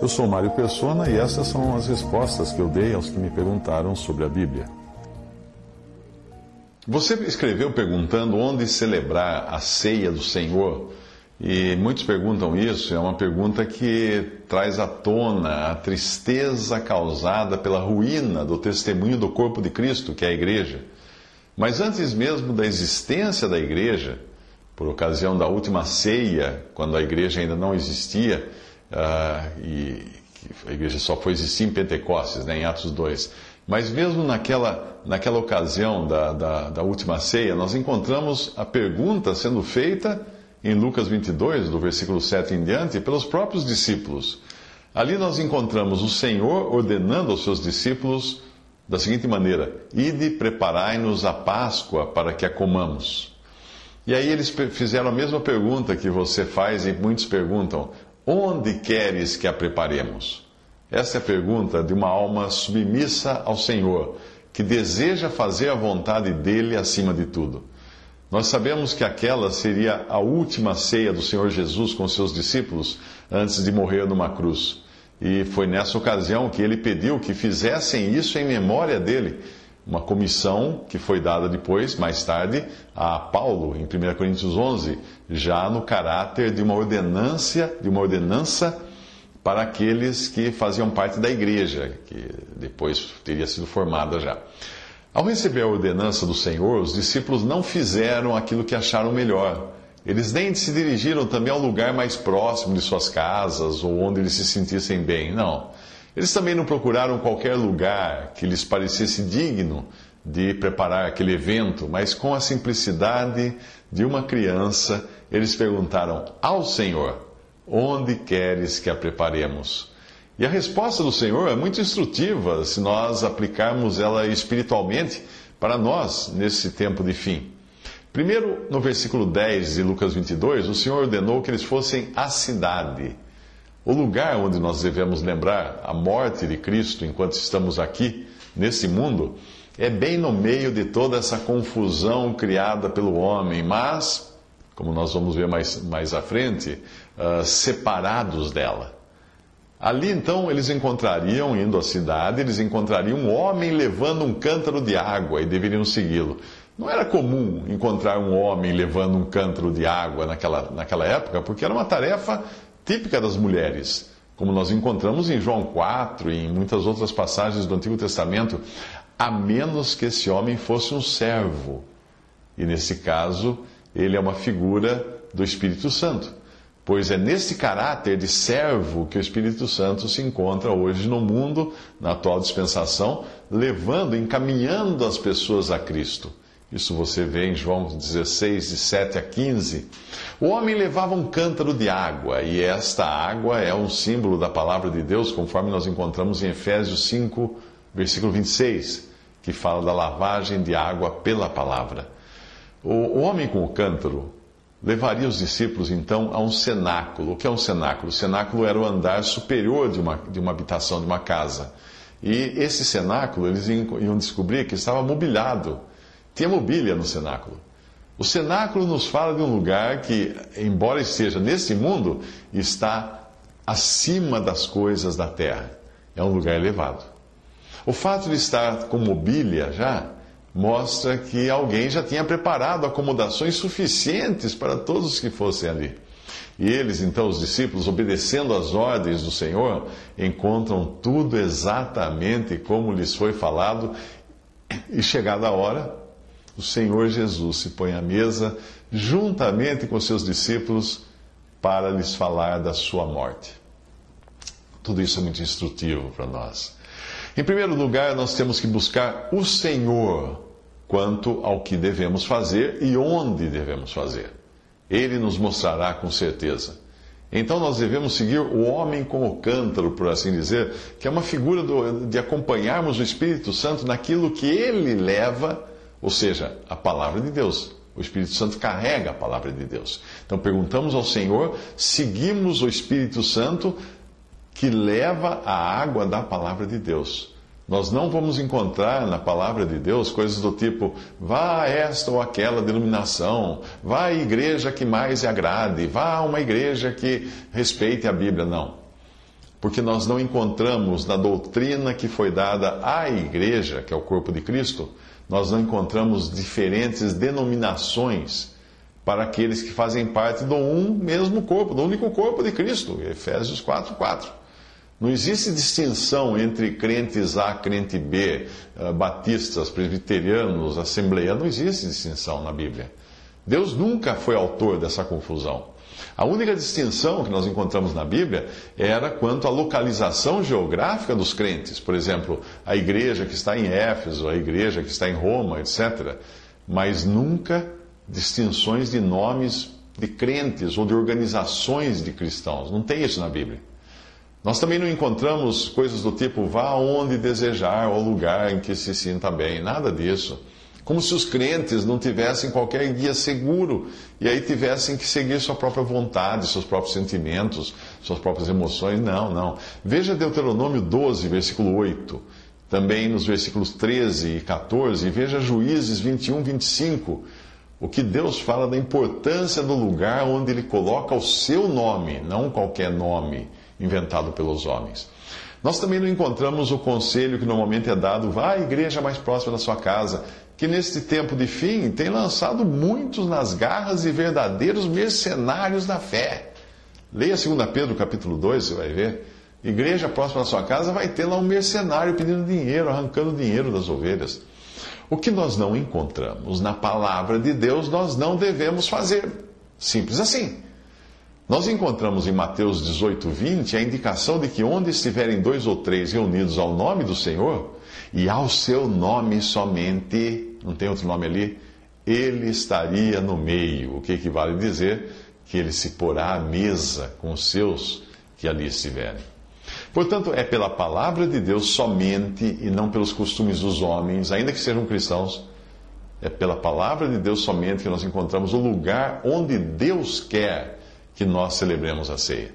Eu sou Mário Persona e essas são as respostas que eu dei aos que me perguntaram sobre a Bíblia. Você escreveu perguntando onde celebrar a ceia do Senhor e muitos perguntam isso, é uma pergunta que traz à tona a tristeza causada pela ruína do testemunho do corpo de Cristo, que é a igreja. Mas antes mesmo da existência da igreja, por ocasião da última ceia, quando a igreja ainda não existia, uh, e a igreja só foi existir em Pentecostes, né, em Atos 2. Mas mesmo naquela, naquela ocasião da, da, da última ceia, nós encontramos a pergunta sendo feita em Lucas 22, do versículo 7 em diante, pelos próprios discípulos. Ali nós encontramos o Senhor ordenando aos seus discípulos da seguinte maneira: Ide, preparai-nos a Páscoa para que a comamos. E aí eles fizeram a mesma pergunta que você faz e muitos perguntam: Onde queres que a preparemos? Essa é a pergunta de uma alma submissa ao Senhor, que deseja fazer a vontade dele acima de tudo. Nós sabemos que aquela seria a última ceia do Senhor Jesus com seus discípulos antes de morrer numa cruz. E foi nessa ocasião que ele pediu que fizessem isso em memória dele. Uma comissão que foi dada depois, mais tarde, a Paulo, em 1 Coríntios 11, já no caráter de uma ordenância, de uma ordenança para aqueles que faziam parte da igreja, que depois teria sido formada já. Ao receber a ordenança do Senhor, os discípulos não fizeram aquilo que acharam melhor. Eles nem se dirigiram também ao lugar mais próximo de suas casas ou onde eles se sentissem bem. Não. Eles também não procuraram qualquer lugar que lhes parecesse digno de preparar aquele evento, mas com a simplicidade de uma criança, eles perguntaram ao Senhor: Onde queres que a preparemos? E a resposta do Senhor é muito instrutiva se nós aplicarmos ela espiritualmente para nós nesse tempo de fim. Primeiro, no versículo 10 de Lucas 22, o Senhor ordenou que eles fossem à cidade. O lugar onde nós devemos lembrar a morte de Cristo enquanto estamos aqui, nesse mundo, é bem no meio de toda essa confusão criada pelo homem, mas, como nós vamos ver mais, mais à frente, uh, separados dela. Ali então eles encontrariam, indo à cidade, eles encontrariam um homem levando um cântaro de água e deveriam segui-lo. Não era comum encontrar um homem levando um cântaro de água naquela, naquela época, porque era uma tarefa típica das mulheres, como nós encontramos em João 4 e em muitas outras passagens do Antigo Testamento, a menos que esse homem fosse um servo. E nesse caso, ele é uma figura do Espírito Santo pois é nesse caráter de servo que o Espírito Santo se encontra hoje no mundo, na atual dispensação, levando, encaminhando as pessoas a Cristo. Isso você vê em João 16, de 7 a 15. O homem levava um cântaro de água, e esta água é um símbolo da palavra de Deus, conforme nós encontramos em Efésios 5, versículo 26, que fala da lavagem de água pela palavra. O homem com o cântaro levaria os discípulos então a um cenáculo. O que é um cenáculo? O cenáculo era o andar superior de uma, de uma habitação, de uma casa. E esse cenáculo, eles iam descobrir que estava mobiliado. Tinha mobília no cenáculo. O cenáculo nos fala de um lugar que, embora esteja nesse mundo, está acima das coisas da terra. É um lugar elevado. O fato de estar com mobília já mostra que alguém já tinha preparado acomodações suficientes para todos os que fossem ali. E eles, então, os discípulos, obedecendo às ordens do Senhor, encontram tudo exatamente como lhes foi falado, e chegada a hora, o Senhor Jesus se põe à mesa juntamente com seus discípulos para lhes falar da sua morte. Tudo isso é muito instrutivo para nós. Em primeiro lugar, nós temos que buscar o Senhor quanto ao que devemos fazer e onde devemos fazer. Ele nos mostrará com certeza. Então nós devemos seguir o homem como cântaro, por assim dizer, que é uma figura do, de acompanharmos o Espírito Santo naquilo que ele leva, ou seja, a palavra de Deus. O Espírito Santo carrega a palavra de Deus. Então perguntamos ao Senhor, seguimos o Espírito Santo que leva a água da palavra de Deus. Nós não vamos encontrar na palavra de Deus coisas do tipo, vá a esta ou aquela denominação, vá à igreja que mais agrade, vá a uma igreja que respeite a Bíblia. Não. Porque nós não encontramos na doutrina que foi dada à igreja, que é o corpo de Cristo, nós não encontramos diferentes denominações para aqueles que fazem parte do um mesmo corpo, do único corpo de Cristo. Efésios 4, 4. Não existe distinção entre crentes A, crente B, eh, batistas, presbiterianos, assembleianos, não existe distinção na Bíblia. Deus nunca foi autor dessa confusão. A única distinção que nós encontramos na Bíblia era quanto à localização geográfica dos crentes. Por exemplo, a igreja que está em Éfeso, a igreja que está em Roma, etc. Mas nunca distinções de nomes de crentes ou de organizações de cristãos. Não tem isso na Bíblia. Nós também não encontramos coisas do tipo vá onde desejar ou lugar em que se sinta bem, nada disso. Como se os crentes não tivessem qualquer guia seguro e aí tivessem que seguir sua própria vontade, seus próprios sentimentos, suas próprias emoções. Não, não. Veja Deuteronômio 12, versículo 8. Também nos versículos 13 e 14. E veja Juízes 21, 25. O que Deus fala da importância do lugar onde Ele coloca o seu nome, não qualquer nome inventado pelos homens. Nós também não encontramos o conselho que normalmente é dado, vá à igreja mais próxima da sua casa, que neste tempo de fim tem lançado muitos nas garras e verdadeiros mercenários da fé. Leia 2 Pedro capítulo 2, você vai ver. Igreja próxima da sua casa vai ter lá um mercenário pedindo dinheiro, arrancando dinheiro das ovelhas. O que nós não encontramos na palavra de Deus, nós não devemos fazer. Simples assim. Nós encontramos em Mateus 18, 20 a indicação de que onde estiverem dois ou três reunidos ao nome do Senhor, e ao seu nome somente, não tem outro nome ali, ele estaria no meio, o que equivale a dizer que ele se porá à mesa com os seus que ali estiverem. Portanto, é pela palavra de Deus somente e não pelos costumes dos homens, ainda que sejam cristãos, é pela palavra de Deus somente que nós encontramos o lugar onde Deus quer que nós celebremos a ceia.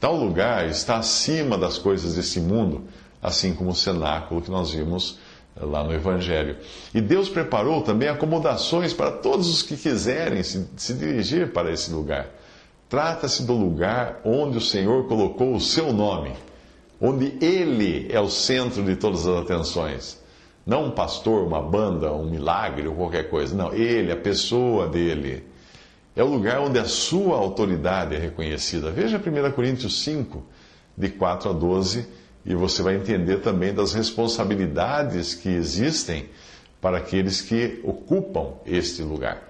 Tal lugar está acima das coisas desse mundo, assim como o cenáculo que nós vimos eh, lá no Evangelho. E Deus preparou também acomodações para todos os que quiserem se, se dirigir para esse lugar. Trata-se do lugar onde o Senhor colocou o seu nome, onde Ele é o centro de todas as atenções. Não um pastor, uma banda, um milagre ou qualquer coisa. Não, Ele, a pessoa dele. É o lugar onde a sua autoridade é reconhecida. Veja 1 Coríntios 5, de 4 a 12, e você vai entender também das responsabilidades que existem para aqueles que ocupam este lugar.